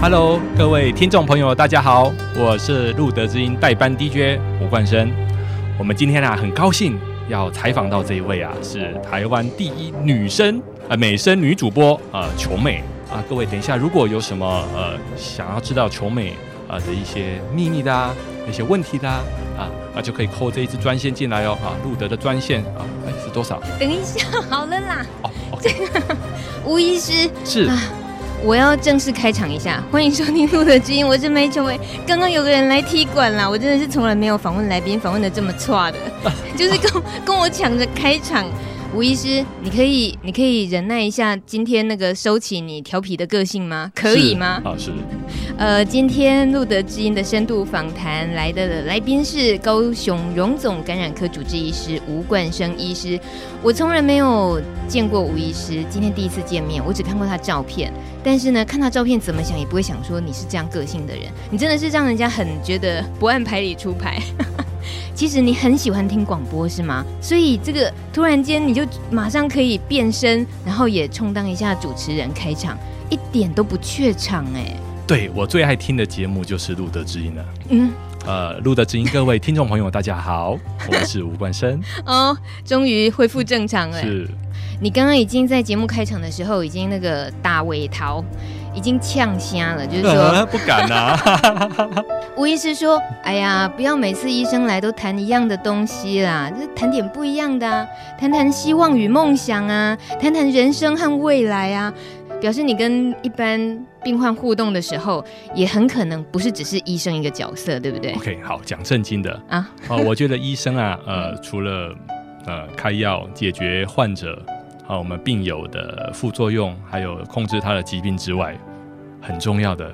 Hello，各位听众朋友，大家好，我是路德之音代班 DJ 吴冠生。我们今天啊，很高兴要采访到这一位啊，是台湾第一女生呃美声女主播啊，琼美啊。各位等一下，如果有什么呃想要知道琼美啊的一些秘密的啊，一些问题的啊啊，就可以扣这一支专线进来哦啊，路德的专线啊，哎是多少？等一下，好了啦。哦，okay、这个吴医师是。啊我要正式开场一下，欢迎收听《路的知音》，我是梅秋薇。刚刚有个人来踢馆了，我真的是从来没有访问来宾访问的这么差的，就是跟跟我抢着开场。吴医师，你可以，你可以忍耐一下今天那个收起你调皮的个性吗？可以吗？好，是。呃，今天露德知音的深度访谈来的来宾是高雄荣总感染科主治医师吴冠生医师。我从来没有见过吴医师，今天第一次见面，我只看过他照片。但是呢，看他照片怎么想也不会想说你是这样个性的人。你真的是让人家很觉得不按牌理出牌。其实你很喜欢听广播是吗？所以这个突然间你就马上可以变身，然后也充当一下主持人开场，一点都不怯场哎。对，我最爱听的节目就是路德之音了。嗯，呃，路德之音，各位听众朋友大家好，我是吴冠生。哦，终于恢复正常了。是。你刚刚已经在节目开场的时候已经那个大尾逃。已经呛瞎了，就是说、呃、不敢啊。吴医师说：“哎呀，不要每次医生来都谈一样的东西啦，就谈点不一样的啊，谈谈希望与梦想啊，谈谈人生和未来啊。”表示你跟一般病患互动的时候，也很可能不是只是医生一个角色，对不对？OK，好，讲正经的啊。哦，我觉得医生啊，呃，除了呃开药解决患者。啊，我们病友的副作用，还有控制他的疾病之外，很重要的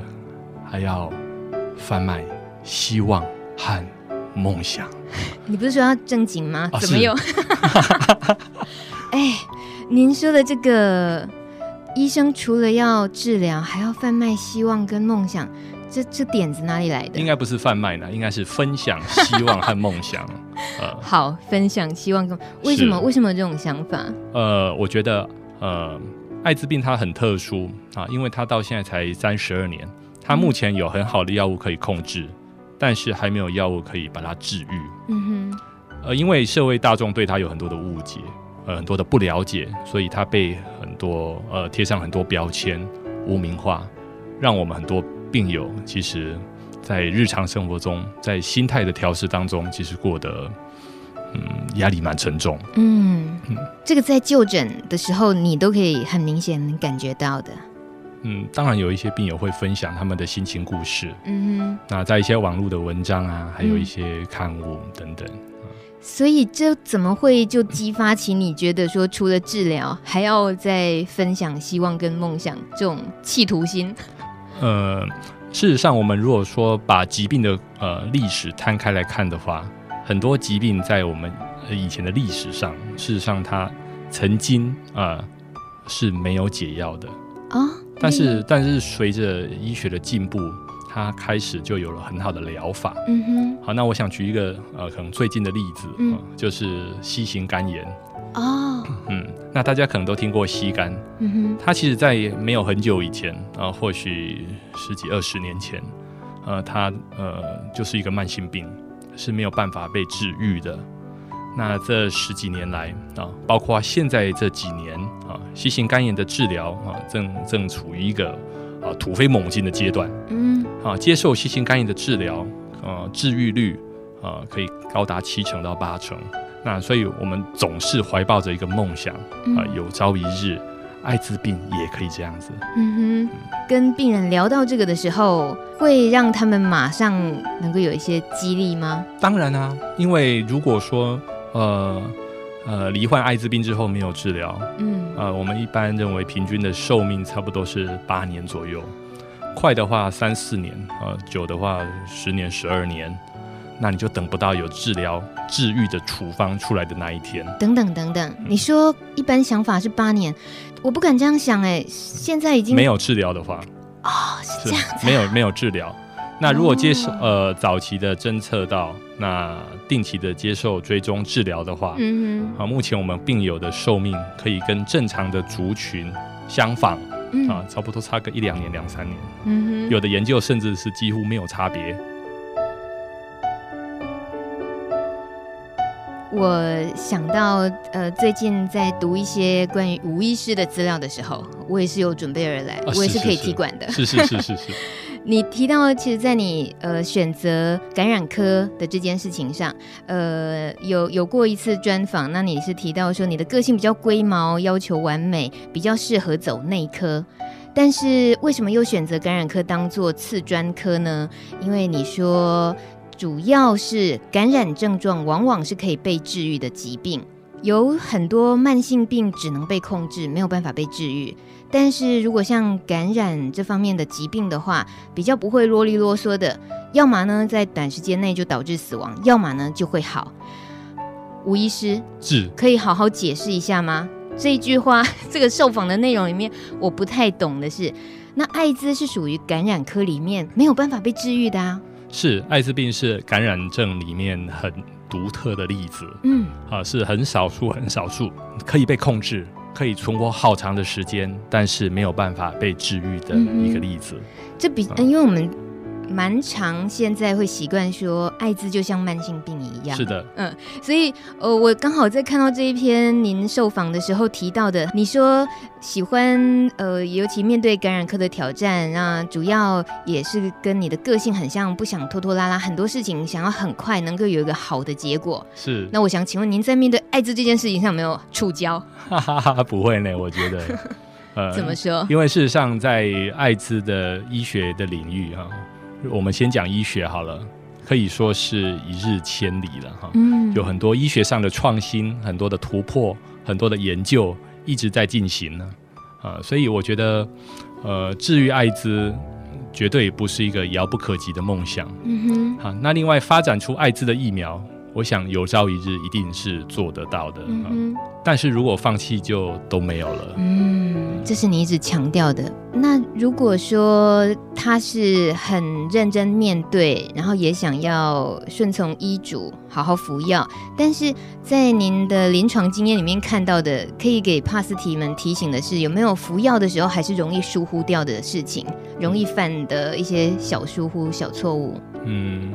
还要贩卖希望和梦想。你不是说要正经吗？哦、怎么有？哎，您说的这个医生除了要治疗，还要贩卖希望跟梦想。这这点子哪里来的？应该不是贩卖呢，应该是分享希望和梦想。呃，好，分享希望跟为什么为什么有这种想法？呃，我觉得呃，艾滋病它很特殊啊，因为它到现在才三十二年，它目前有很好的药物可以控制，嗯、但是还没有药物可以把它治愈。嗯哼。呃，因为社会大众对它有很多的误解，呃，很多的不了解，所以他被很多呃贴上很多标签，污名化，让我们很多。病友其实，在日常生活中，在心态的调试当中，其实过得，嗯，压力蛮沉重。嗯嗯，这个在就诊的时候，你都可以很明显能感觉到的。嗯，当然有一些病友会分享他们的心情故事。嗯哼，那在一些网络的文章啊，还有一些刊物等等。嗯，所以这怎么会就激发起你觉得说，除了治疗，还要再分享希望跟梦想这种企图心？呃，事实上，我们如果说把疾病的呃历史摊开来看的话，很多疾病在我们以前的历史上，事实上它曾经啊、呃、是没有解药的啊。但是，但是随着医学的进步，它开始就有了很好的疗法。嗯哼。好，那我想举一个呃可能最近的例子，嗯、呃，就是 C 型肝炎。哦，嗯，那大家可能都听过 C 肝，嗯哼，它其实，在没有很久以前，啊、呃，或许十几二十年前，呃，它呃就是一个慢性病，是没有办法被治愈的。那这十几年来啊、呃，包括现在这几年啊呃、型肝炎的治疗啊、呃，正正处于一个啊、呃、突飞猛进的阶段。嗯，啊、呃，接受 C 型肝炎的治疗，呃，治愈率啊、呃、可以高达七成到八成。那所以，我们总是怀抱着一个梦想啊、有朝一日，艾滋病也可以这样子。嗯哼，跟病人聊到这个的时候，会让他们马上能够有一些激励吗？当然啊，因为如果说呃呃罹患艾滋病之后没有治疗，嗯，呃，我们一般认为平均的寿命差不多是八年左右，快的话三四年，呃，久的话十年十二年。那你就等不到有治疗治愈的处方出来的那一天。等等等等，你说一般想法是八年，我不敢这样想哎，现在已经没有治疗的话，哦，是这样子啊，没有没有治疗。那如果接受呃早期的侦测到，那定期的接受追踪治疗的话，嗯哼，啊，目前我们病友的寿命可以跟正常的族群相仿，嗯啊，差不多差个一两年、两三年。有的研究甚至是几乎没有差别。我想到呃，最近在读一些关于吴医师的资料的时候，我也是有准备而来，啊、我也是可以踢馆的。是是是是是。你提到，其实，在你呃选择感染科的这件事情上，呃，有有过一次专访，那你是提到说你的个性比较龟毛，要求完美，比较适合走内科，但是为什么又选择感染科当做次专科呢？因为你说主要是感染症状往往是可以被治愈的疾病，有很多慢性病只能被控制，没有办法被治愈。但是如果像感染这方面的疾病的话，比较不会啰里啰嗦的，要么呢在短时间内就导致死亡，要么呢就会好。吴医师是可以好好解释一下吗？这一句话，这个受访的内容里面，我不太懂的是，那艾滋是属于感染科里面没有办法被治愈的啊。是，艾滋病是感染症里面很独特的例子，嗯，啊，是很少数很少数可以被控制。可以存活好长的时间，但是没有办法被治愈的一个例子。嗯、这比、嗯、因为我们。蛮常现在会习惯说艾滋就像慢性病一样，是的，嗯，所以呃，我刚好在看到这一篇您受访的时候提到的，你说喜欢呃，尤其面对感染科的挑战，那主要也是跟你的个性很像，不想拖拖拉拉，很多事情想要很快能够有一个好的结果。是，那我想请问您在面对艾滋这件事情上有没有触礁？哈哈哈，不会呢，我觉得，呃，怎么说？因为事实上在艾滋的医学的领域哈。我们先讲医学好了，可以说是一日千里了哈。嗯，有很多医学上的创新，很多的突破，很多的研究一直在进行呢。啊，所以我觉得，呃，治愈艾滋绝对不是一个遥不可及的梦想。嗯哼。好，那另外发展出艾滋的疫苗，我想有朝一日一定是做得到的。嗯，但是如果放弃，就都没有了。嗯，这是你一直强调的。那如果说他是很认真面对，然后也想要顺从医嘱，好好服药，但是在您的临床经验里面看到的，可以给帕斯提们提醒的是，有没有服药的时候还是容易疏忽掉的事情，容易犯的一些小疏忽、小错误？嗯。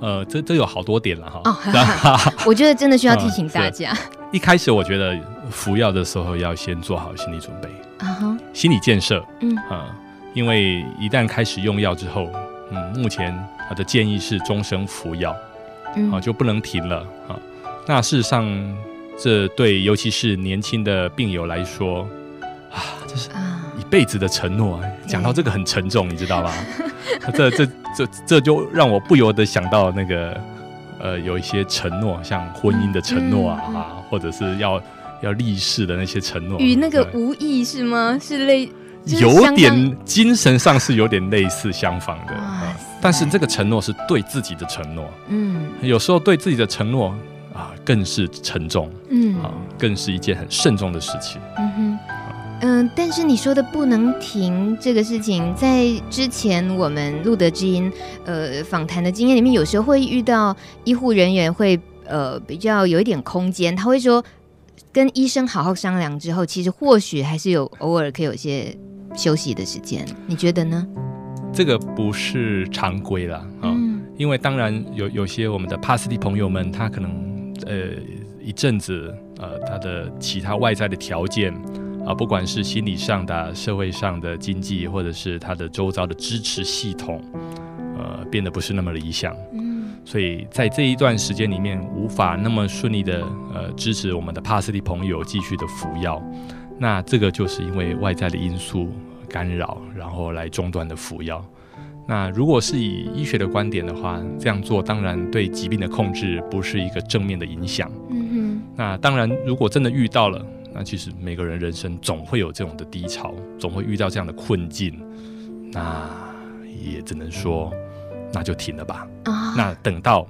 呃，这这有好多点了哈。哦，我觉得真的需要提醒大家。嗯、一开始我觉得服药的时候要先做好心理准备啊哈，心理建设。嗯啊、呃，因为一旦开始用药之后，嗯，目前他的建议是终生服药，嗯、啊，就不能停了啊。那事实上，这对尤其是年轻的病友来说啊，这是一辈子的承诺。讲到这个很沉重，你知道吗？这这这这就让我不由得想到那个，呃，有一些承诺，像婚姻的承诺啊，嗯嗯、或者是要要立誓的那些承诺，与那个无意是吗？是类，有点精神上是有点类似相仿的，啊、但是这个承诺是对自己的承诺，嗯，有时候对自己的承诺啊更是沉重，嗯，啊，更是一件很慎重的事情。嗯、呃，但是你说的不能停这个事情，在之前我们露德基因呃访谈的经验里面，有时候会遇到医护人员会呃比较有一点空间，他会说跟医生好好商量之后，其实或许还是有偶尔可以有一些休息的时间，你觉得呢？这个不是常规啦，啊、哦，嗯、因为当然有有些我们的帕斯蒂朋友们，他可能呃一阵子呃他的其他外在的条件。啊，不管是心理上的、社会上的、经济，或者是他的周遭的支持系统，呃，变得不是那么理想。嗯，所以在这一段时间里面，无法那么顺利的呃支持我们的帕斯蒂朋友继续的服药。那这个就是因为外在的因素干扰，然后来中断的服药。那如果是以医学的观点的话，这样做当然对疾病的控制不是一个正面的影响。嗯哼。那当然，如果真的遇到了。那其实每个人人生总会有这种的低潮，总会遇到这样的困境，那也只能说那就停了吧。啊，那等到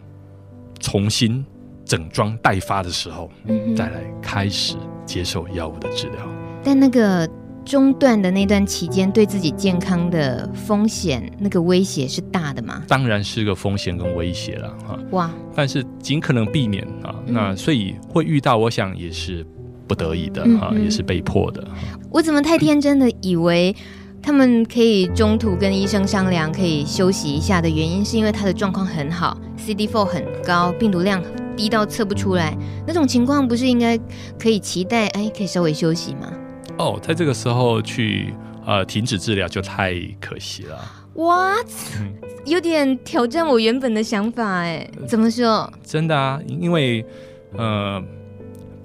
重新整装待发的时候，嗯再来开始接受药物的治疗。但那个中断的那段期间，对自己健康的风险，那个威胁是大的吗？当然是个风险跟威胁了啊，哇，但是尽可能避免啊。嗯那所以会遇到，我想也是不得已的啊，也是被迫的。我怎么太天真的以为他们可以中途跟医生商量，可以休息一下的原因，是因为他的状况很好，CD4 很高，病毒量低到测不出来，那种情况不是应该可以期待，哎，可以稍微休息吗？哦，在这个时候去呃停止治疗就太可惜了。What？嗯有点挑战我原本的想法，哎，怎么说？真的啊，因为呃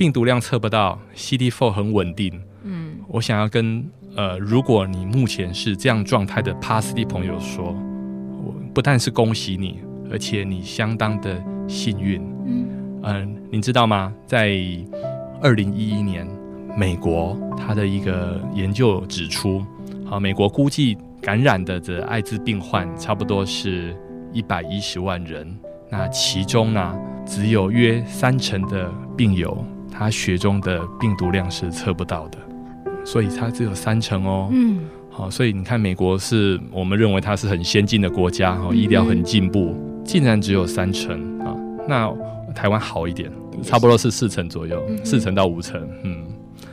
病毒量测不到，CD4 很稳定。嗯我想要跟呃，如果你目前是这样状态的 PASD 朋友说，我不但是恭喜你，而且你相当的幸运。嗯嗯、呃，你知道吗？在二零一一年，美国它的一个研究指出，啊，美国估计感染的这艾滋病患差不多是一百一十万人，那其中呢，只有约三成的病友，他血中的病毒量是测不到的，所以它只有三成哦。嗯。好，所以你看，美国是我们认为它是很先进的国家，哈，医疗很进步，竟然只有三成啊。那台湾好一点，差不多是四成左右，四成到五成，嗯，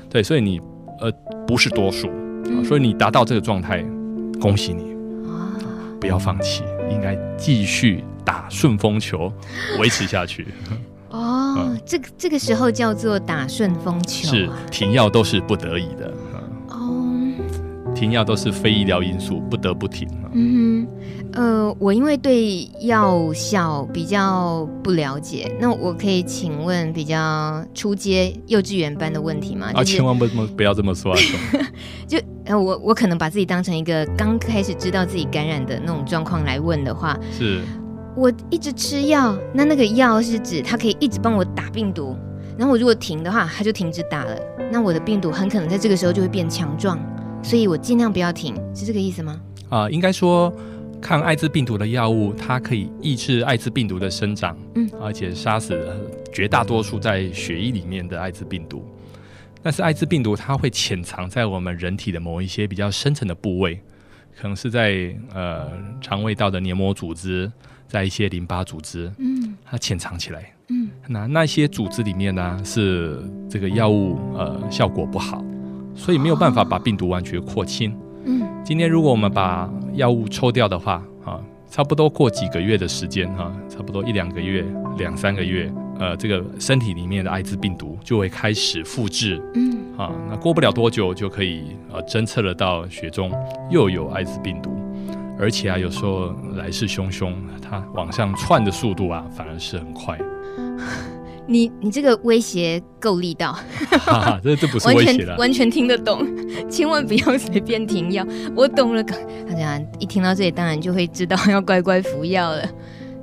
对，所以你呃不是多数，啊，所以你达到这个状态，恭喜你，啊，不要放弃，应该继续打顺风球，维持下去。哦，这个这个时候叫做打顺风球是啊，停药都是不得已的，嗯哦，停药都是非医疗因素，不得不停。啊嗯哼，呃，我因为对药效比较不了解，那我可以请问比较初阶幼稚园班的问题吗？啊，就是千万不不不要这么说啊！就呃，我我可能把自己当成一个刚开始知道自己感染的那种状况来问的话，是我一直吃药，那那个药是指它可以一直帮我打病毒，然后我如果停的话，它就停止打了，那我的病毒很可能在这个时候就会变强壮，所以我尽量不要停，是这个意思吗？啊、应该说抗艾滋病毒的药物，它可以抑制艾滋病毒的生长，嗯，而且杀死绝大多数在血液里面的艾滋病毒。但是艾滋病毒它会潜藏在我们人体的某一些比较深层的部位，可能是在呃肠胃道的黏膜组织，在一些淋巴组织，嗯。它潜藏起来。嗯。那那些组织里面呢，是这个药物呃效果不好，所以没有办法把病毒完全扩清。嗯。今天如果我们把药物抽掉的话，啊，差不多过几个月的时间，哈，差不多一两个月、两三个月，呃，这个身体里面的艾滋病毒就会开始复制，嗯。啊，那过不了多久就可以呃侦测得到血中又有艾滋病毒，而且啊，有时候来势汹汹，它往上窜的速度啊，反而是很快，你你这个威胁够力道，哈哈，这这不是完威胁了，全完全听得懂，千万不要随便停药。我懂了，大家一听到这里，当然就会知道要乖乖服药了。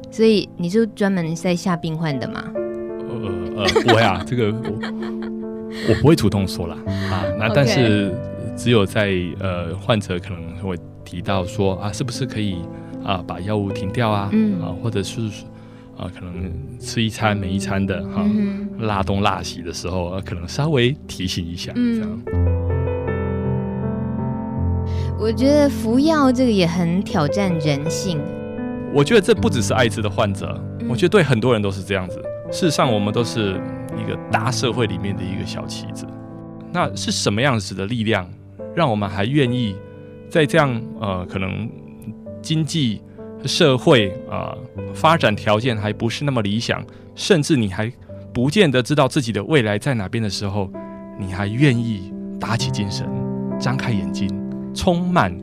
所以你是专门在下病患的吗？呃呃，我呀，这个我我不会主动说啦啊，那但是只有在呃患者可能会提到说啊，是不是可以啊把药物停掉啊，嗯啊，或者是啊可能吃一餐没一餐的哈、嗯辣东拉西的时候，啊、可能稍微提醒一下，嗯这样。我觉得服药这个也很挑战人性。我觉得这不只是艾滋的患者，嗯我觉得对很多人都是这样子。事实上，我们都是一个大社会里面的一个小棋子。那是什么样子的力量，让我们还愿意在这样呃可能经济社会啊、呃、发展条件还不是那么理想，甚至你还不见得知道自己的未来在哪边的时候，你还愿意打起精神，张开眼睛，充满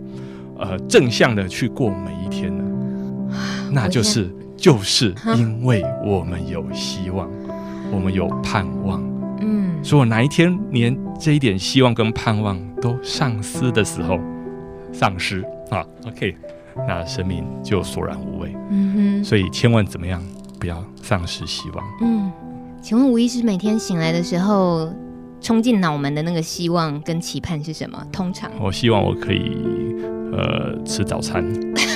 呃正向的去过每一天呢？那就是就是因为我们有希望，我们有盼望。嗯，如果哪一天连这一点希望跟盼望都丧失的时候，丧失啊，OK，那生命就索然无味。嗯哼，所以千万怎么样，不要丧失希望。嗯，请问吴医师每天醒来的时候，冲进脑门的那个希望跟期盼是什么？通常，我希望我可以呃吃早餐，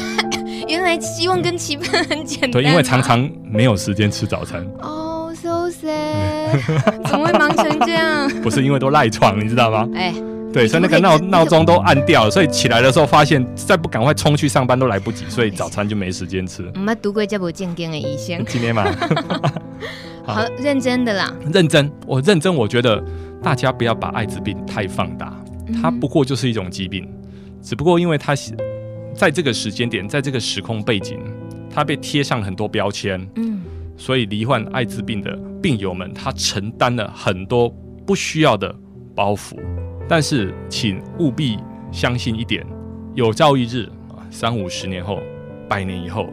原来希望跟期盼很简单。对，因为常常没有时间吃早餐。哦、oh,，so sad，怎么会忙成这样？不是因为都赖床，你知道吗？哎。对，所以那个闹闹钟都按掉了，所以起来的时候发现再不赶快冲去上班都来不及，所以早餐就没时间吃。我们读过这部正经的医生，今天嘛，好，好认真的啦，认真，我认真，我觉得大家不要把艾滋病太放大，它不过就是一种疾病，只不过因为它在这个时间点，在这个时空背景，它被贴上很多标签，嗯，所以罹患艾滋病的病友们，他承担了很多不需要的包袱。但是，请务必相信一点：有朝一日啊，三五十年后、百年以后，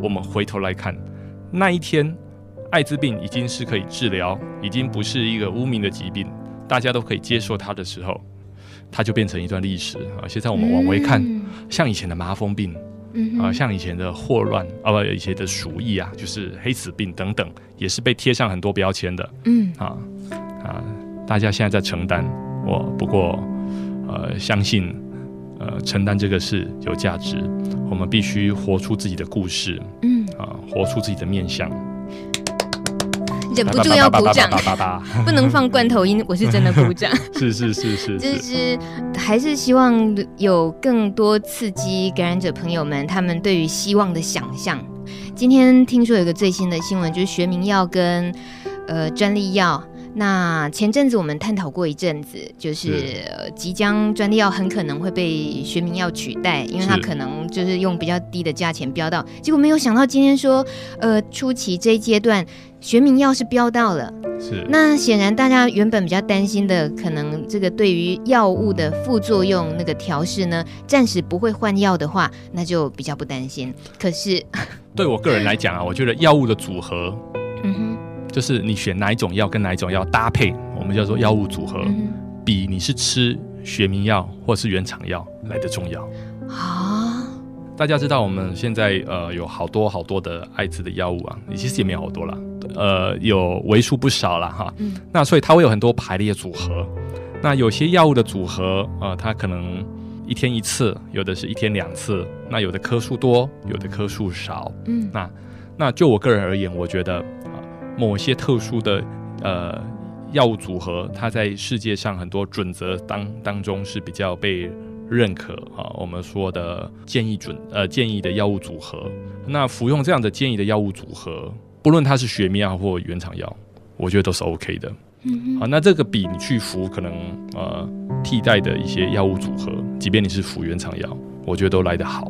我们回头来看，那一天，艾滋病已经是可以治疗，已经不是一个污名的疾病，大家都可以接受它的时候，它就变成一段历史啊。现在我们往回看，像以前的麻风病，啊，像以前的霍乱啊，不，以前的鼠疫啊，就是黑死病等等，也是被贴上很多标签的。嗯，啊啊，大家现在在承担。我不过，呃，相信，呃，承担这个是有价值。我们必须活出自己的故事，嗯，啊，活出自己的面相。忍不住要鼓掌，不能放罐头音，我是真的鼓掌。是是是是，就是还是希望有更多刺激感染者朋友们他们对于希望的想象。今天听说有个最新的新闻，就是学名药跟呃专利药。那前阵子我们探讨过一阵子，就是即将专利药很可能会被学名药取代，因为它可能就是用比较低的价钱标到，结果没有想到今天说，呃，初期这一阶段学名药是标到了。是。那显然大家原本比较担心的，可能这个对于药物的副作用那个调试呢，暂时不会换药的话，那就比较不担心。可是，对我个人来讲啊，我觉得药物的组合，嗯哼。就是你选哪一种药跟哪一种药搭配，我们叫做药物组合，比你是吃学名药或是原厂药来的重要啊！大家知道我们现在呃有好多好多的艾滋的药物啊，你其实也没有好多了，呃有为数不少了哈。那所以它会有很多排列组合，那有些药物的组合呃它可能一天一次，有的是一天两次，那有的颗数多，有的颗数少。嗯，那那就我个人而言，我觉得。某些特殊的呃药物组合，它在世界上很多准则当当中是比较被认可啊。我们说的建议准呃建议的药物组合，那服用这样的建议的药物组合，不论它是学名药或原厂药，我觉得都是 OK 的。嗯，好，那这个比你去服可能呃替代的一些药物组合，即便你是服原厂药，我觉得都来得好。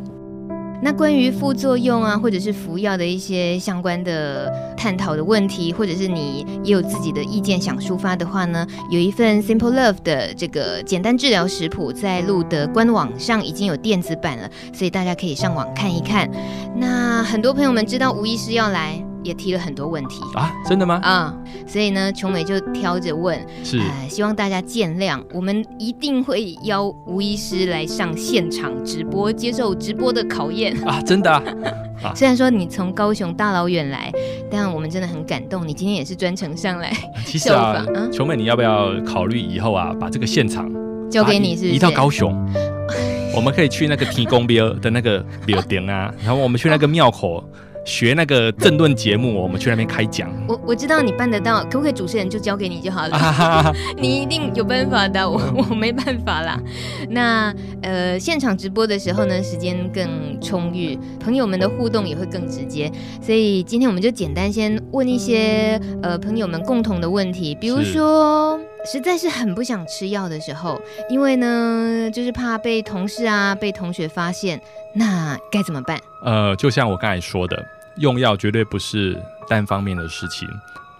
那关于副作用啊，或者是服药的一些相关的探讨的问题，或者是你也有自己的意见想抒发的话呢，有一份 Simple Love 的这个简单治疗食谱，在路德官网上已经有电子版了，所以大家可以上网看一看。那很多朋友们知道吴医师要来。也提了很多问题啊，真的吗？啊、嗯，所以呢，琼美就挑着问，是、呃，希望大家见谅，我们一定会邀吴医师来上现场直播，接受直播的考验啊，真的 啊。虽然说你从高雄大老远来，但我们真的很感动，你今天也是专程上来。其实啊，琼美，你要不要考虑以后啊，把这个现场交给你是是，是移到高雄？我们可以去那个天公庙的那个庙顶啊，然后我们去那个庙口。学那个政论节目，我们去那边开讲。我我知道你办得到，可不可以主持人就交给你就好了？你一定有办法的，我 我没办法啦。那呃，现场直播的时候呢，时间更充裕，朋友们的互动也会更直接。所以今天我们就简单先问一些呃朋友们共同的问题，比如说实在是很不想吃药的时候，因为呢就是怕被同事啊、被同学发现，那该怎么办？呃，就像我刚才说的。用药绝对不是单方面的事情。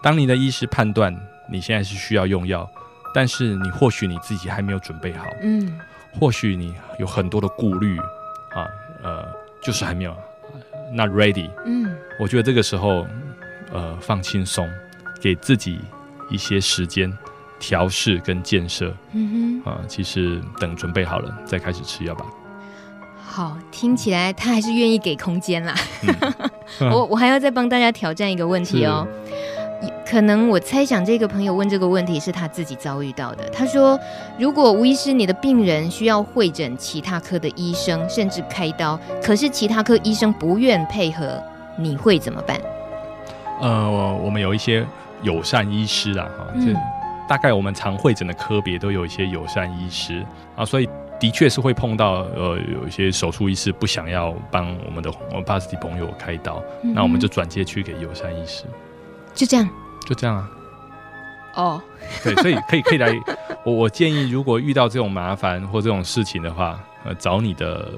当你的医师判断你现在是需要用药，但是你或许你自己还没有准备好，嗯，或许你有很多的顾虑啊，呃，就是还没有 not ready，嗯，我觉得这个时候，呃，放轻松，给自己一些时间调试跟建设，嗯哼，啊，其实等准备好了再开始吃药吧。好，听起来他还是愿意给空间啦。嗯、我我还要再帮大家挑战一个问题哦。可能我猜想这个朋友问这个问题是他自己遭遇到的。他说：“如果吴医师你的病人需要会诊其他科的医生，甚至开刀，可是其他科医生不愿配合，你会怎么办？”呃，我们有一些友善医师啦，哈、嗯，就大概我们常会诊的科别都有一些友善医师啊，所以的确是会碰到呃有一些手术医师不想要帮我们的我们 Pasty 朋友开刀，嗯、那我们就转接去给友善医师，就这样，就这样啊。哦，对，所以可以可以来，我我建议如果遇到这种麻烦或这种事情的话，呃，找你的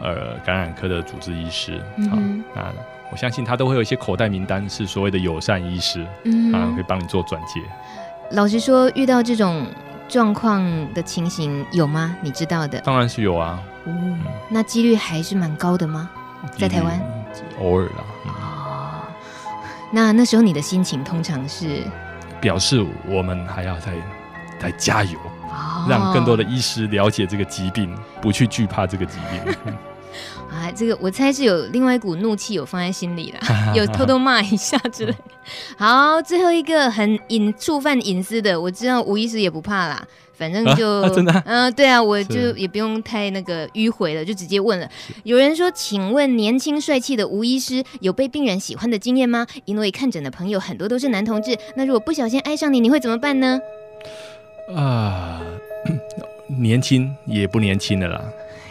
呃感染科的主治医师，好、嗯，那。我相信他都会有一些口袋名单，是所谓的友善医师，嗯，啊，会帮你做转介。老实说，遇到这种状况的情形有吗？你知道的？当然是有啊。嗯，那几率还是蛮高的吗？在台湾？偶尔啦。嗯、哦，那那时候你的心情通常是？表示我们还要再再加油，哦，让更多的医师了解这个疾病，不去惧怕这个疾病。啊，这个我猜是有另外一股怒气有放在心里了，有偷偷骂一下之类。好，最后一个很隐触犯隐私的，我知道吴医师也不怕啦，反正就、啊啊、真的，嗯、呃，对啊，我就也不用太那个迂回了，就直接问了。有人说，请问年轻帅气的吴医师有被病人喜欢的经验吗？因为看诊的朋友很多都是男同志，那如果不小心爱上你，你会怎么办呢？啊，年轻也不年轻的啦，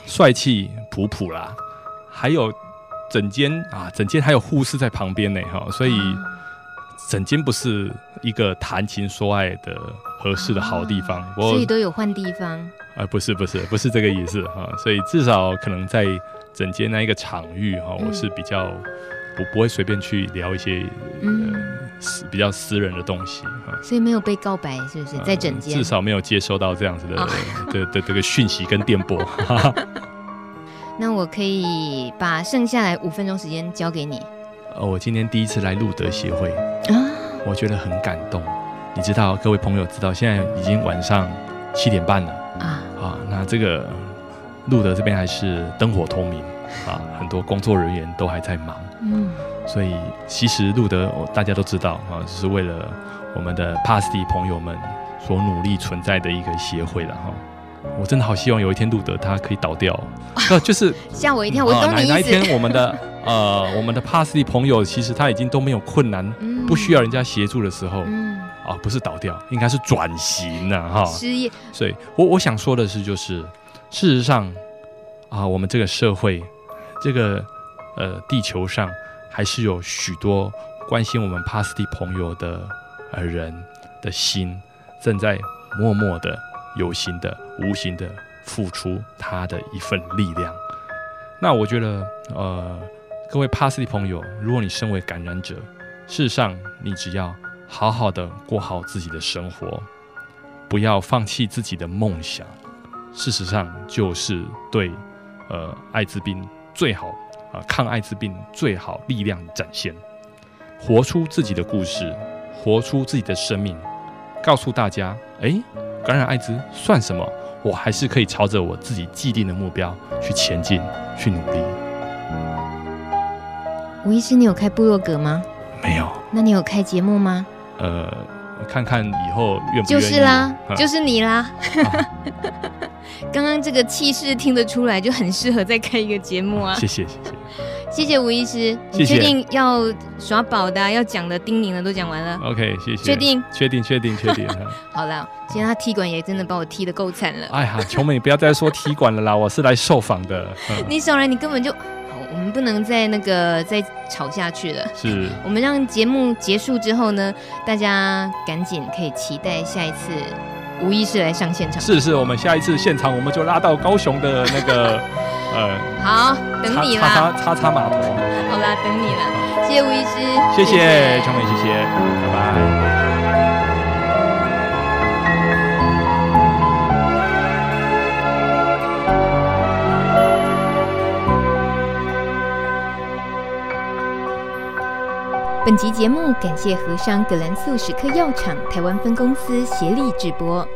帅气普普啦。还有整间啊，整间还有护士在旁边呢，哈，所以整间不是一个谈情说爱的合适的好地方。哦、所以都有换地方？啊、呃，不是不是不是这个意思哈，所以至少可能在整间那一个场域哈，我是比较不不会随便去聊一些、嗯、呃私比较私人的东西哈。所以没有被告白是不是？在整间、呃、至少没有接收到这样子的、哦、的的这个讯息跟电波。那我可以把剩下来五分钟时间交给你。呃，我今天第一次来路德协会啊，我觉得很感动。你知道，各位朋友知道，现在已经晚上七点半了啊。啊，那这个路德这边还是灯火通明啊，很多工作人员都还在忙。嗯，所以其实路德我大家都知道啊，只是为了我们的 Pasty 朋友们所努力存在的一个协会了哈。我真的好希望有一天路德他可以倒掉，呃，就是吓我一跳。我懂你意思。哪一天我们的呃我们的 Pasty 朋友其实他已经都没有困难，嗯、不需要人家协助的时候，嗯，啊，不是倒掉，应该是转型了哈。失业。所以我我想说的是，就是事实上啊，我们这个社会，这个呃地球上还是有许多关心我们 Pasty 朋友的呃人的心正在默默的。有形的、无形的付出他的一份力量。那我觉得，呃，各位 Pasty 朋友，如果你身为感染者，事实上你只要好好的过好自己的生活，不要放弃自己的梦想，事实上就是对呃艾滋病最好啊、抗艾滋病最好力量展现。活出自己的故事，活出自己的生命，告诉大家，哎。感染艾滋算什么？我还是可以朝着我自己既定的目标去前进，去努力。吴医师，你有开部落格吗？没有。那你有开节目吗？呃，看看以后愿不愿意。就是啦，嗯、就是你啦。刚刚、啊、这个气势听得出来，就很适合再开一个节目啊。谢谢，谢谢。谢谢吴医师，你确定要耍宝的、啊、要讲的、叮咛的都讲完了？OK，谢谢。确定？确定？确定？确定？好了，今天他踢馆也真的把我踢得够惨了。哎呀，琼美，你不要再说踢馆了啦，我是来受访的。嗯、你少来，你根本就……好，我们不能再那个再吵下去了。是，我们让节目结束之后呢，大家赶紧可以期待下一次吴医师来上现场。是是，我们下一次现场我们就拉到高雄的那个。呃，好，等你啦。擦擦擦码头。好啦，等你了。谢谢吴医师。谢谢琼美，谢谢，拜拜。本集节目感谢和商葛兰素史克药厂台湾分公司协力直播。